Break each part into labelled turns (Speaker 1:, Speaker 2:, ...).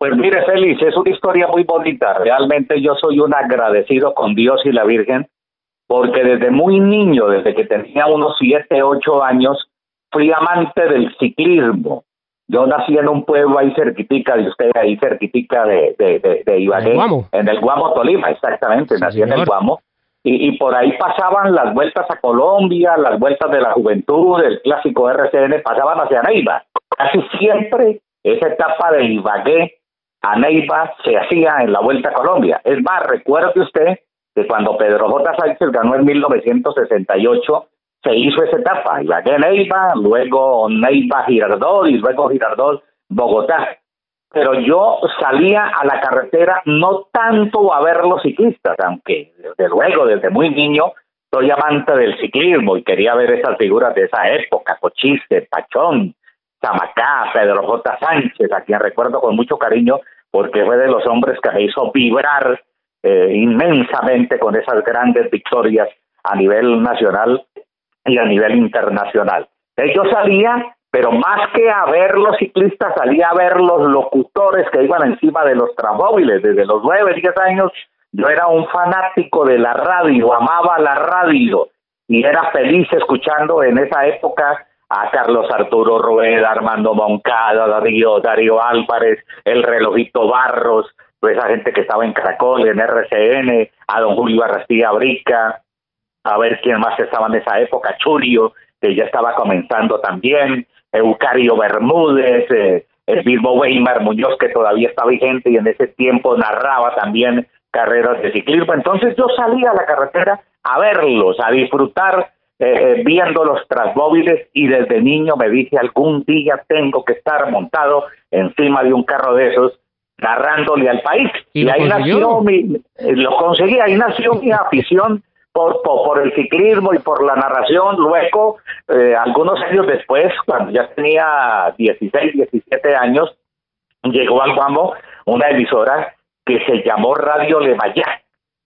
Speaker 1: Pues mire, Félix, es una historia muy bonita. Realmente yo soy un agradecido con Dios y la Virgen, porque desde muy niño, desde que tenía unos siete, ocho años, fui amante del ciclismo. Yo nací en un pueblo ahí cerquitica de usted, ahí cerquitica de, de, de, Ibagué, en el Guamo, Tolima, exactamente, nací en el Guamo. Y, y, por ahí pasaban las vueltas a Colombia, las vueltas de la juventud, el clásico RCN, pasaban hacia Neiva. Casi siempre esa etapa de Ibagué a Neiva se hacía en la Vuelta a Colombia. Es más, recuerde usted que cuando Pedro J. Sánchez ganó en 1968, se hizo esa etapa, Ibagué Neiva, luego Neiva Girardot y luego Girardot Bogotá. Pero yo salía a la carretera no tanto a ver los ciclistas, aunque desde luego desde muy niño soy amante del ciclismo y quería ver esas figuras de esa época, Cochiste, Pachón, Zamacá, Pedro J. Sánchez, a quien recuerdo con mucho cariño porque fue de los hombres que me hizo vibrar eh, inmensamente con esas grandes victorias a nivel nacional y a nivel internacional. Yo salía, pero más que a ver los ciclistas, salía a ver los locutores que iban encima de los tramóviles. Desde los nueve, diez años, yo era un fanático de la radio, amaba la radio y era feliz escuchando en esa época a Carlos Arturo Rueda, Armando Moncada, Darío, Darío Álvarez, el relojito Barros, toda esa gente que estaba en Caracol, en RCN, a don Julio Arrastilla Brica, a ver quién más estaba en esa época, Churio, que ya estaba comenzando también, Eucario Bermúdez, eh, el Bilbo Weimar Muñoz, que todavía está vigente y en ese tiempo narraba también carreras de ciclismo. Entonces yo salía a la carretera a verlos, a disfrutar eh, eh, viendo los transmóviles y desde niño me dije algún día tengo que estar montado encima de un carro de esos narrándole al país. Y, ahí nació mi, eh, lo conseguí, ahí nació mi afición por, por, el ciclismo y por la narración. Luego, algunos años después, cuando ya tenía 16, 17 años, llegó al Guamo una emisora que se llamó Radio Lemaya.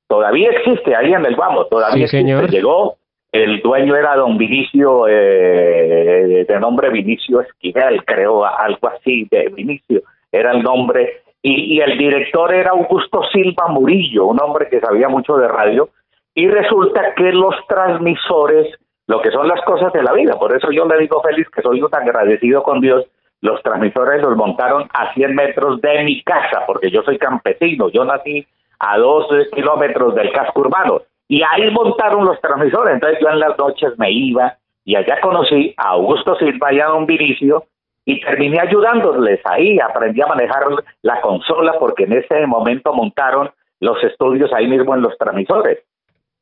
Speaker 1: Todavía existe ahí en el Guamo, todavía existe. Llegó el dueño era don Vinicio, eh, de nombre Vinicio Esquivel, creo, algo así, de Vinicio, era el nombre, y, el director era Augusto Silva Murillo, un hombre que sabía mucho de radio, y resulta que los transmisores, lo que son las cosas de la vida, por eso yo le digo feliz que soy tan agradecido con Dios, los transmisores los montaron a 100 metros de mi casa, porque yo soy campesino, yo nací a dos kilómetros del casco urbano, y ahí montaron los transmisores. Entonces yo en las noches me iba y allá conocí a Augusto Silva y a don Vinicio y terminé ayudándoles ahí. Aprendí a manejar la consola porque en ese momento montaron los estudios ahí mismo en los transmisores.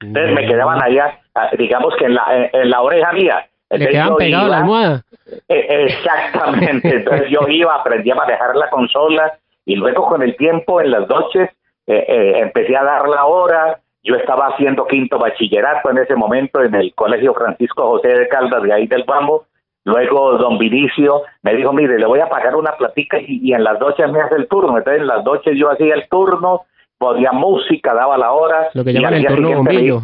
Speaker 1: Entonces me quedaban allá, ah, digamos que en la, en la oreja mía.
Speaker 2: ¿Le quedaban pegados la almohada?
Speaker 1: E, exactamente. Entonces yo iba, aprendí a manejar la consola y luego con el tiempo en las noches eh, eh, empecé a dar la hora yo estaba haciendo quinto bachillerato en ese momento en el Colegio Francisco José de Caldas de ahí del Bambo. Luego don Vinicio me dijo, mire, le voy a pagar una platica y, en las noches me hace el turno. Entonces en las noches yo hacía el turno, podía música, daba la hora.
Speaker 2: Lo que llaman el turno bombillo.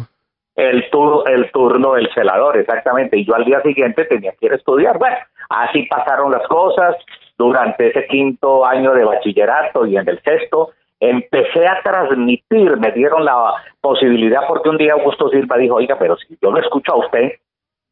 Speaker 1: El, el turno del celador, exactamente. Y yo al día siguiente tenía que ir a estudiar. Bueno, así pasaron las cosas durante ese quinto año de bachillerato y en el sexto empecé a transmitir, me dieron la posibilidad porque un día Augusto Silva dijo, oiga, pero si yo lo escucho a usted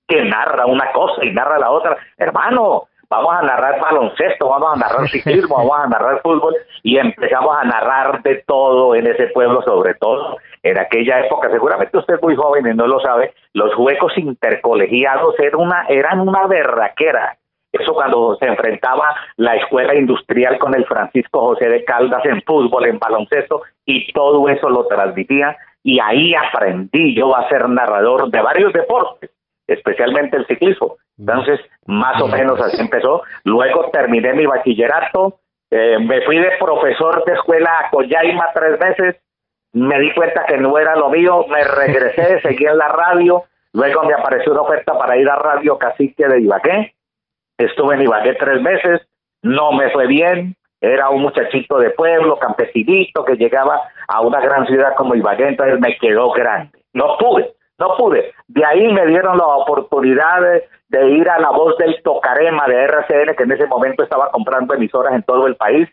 Speaker 1: que narra una cosa y narra la otra, hermano, vamos a narrar baloncesto, vamos a narrar ciclismo, vamos a narrar fútbol y empezamos a narrar de todo en ese pueblo, sobre todo en aquella época, seguramente usted es muy joven y no lo sabe, los juegos intercolegiados eran una, eran una berraquera eso cuando se enfrentaba la escuela industrial con el Francisco José de Caldas en fútbol, en baloncesto, y todo eso lo transmitía. Y ahí aprendí yo a ser narrador de varios deportes, especialmente el ciclismo. Entonces, más o menos así empezó. Luego terminé mi bachillerato, eh, me fui de profesor de escuela a Coyaima tres meses, me di cuenta que no era lo mío, me regresé, seguí en la radio, luego me apareció una oferta para ir a Radio Cacique de Ibaqué, Estuve en Ibagué tres meses, no me fue bien, era un muchachito de pueblo, campesinito, que llegaba a una gran ciudad como Ibagué, entonces me quedó grande. No pude, no pude. De ahí me dieron la oportunidad de, ir a la voz del Tocarema de RCN, que en ese momento estaba comprando emisoras en todo el país,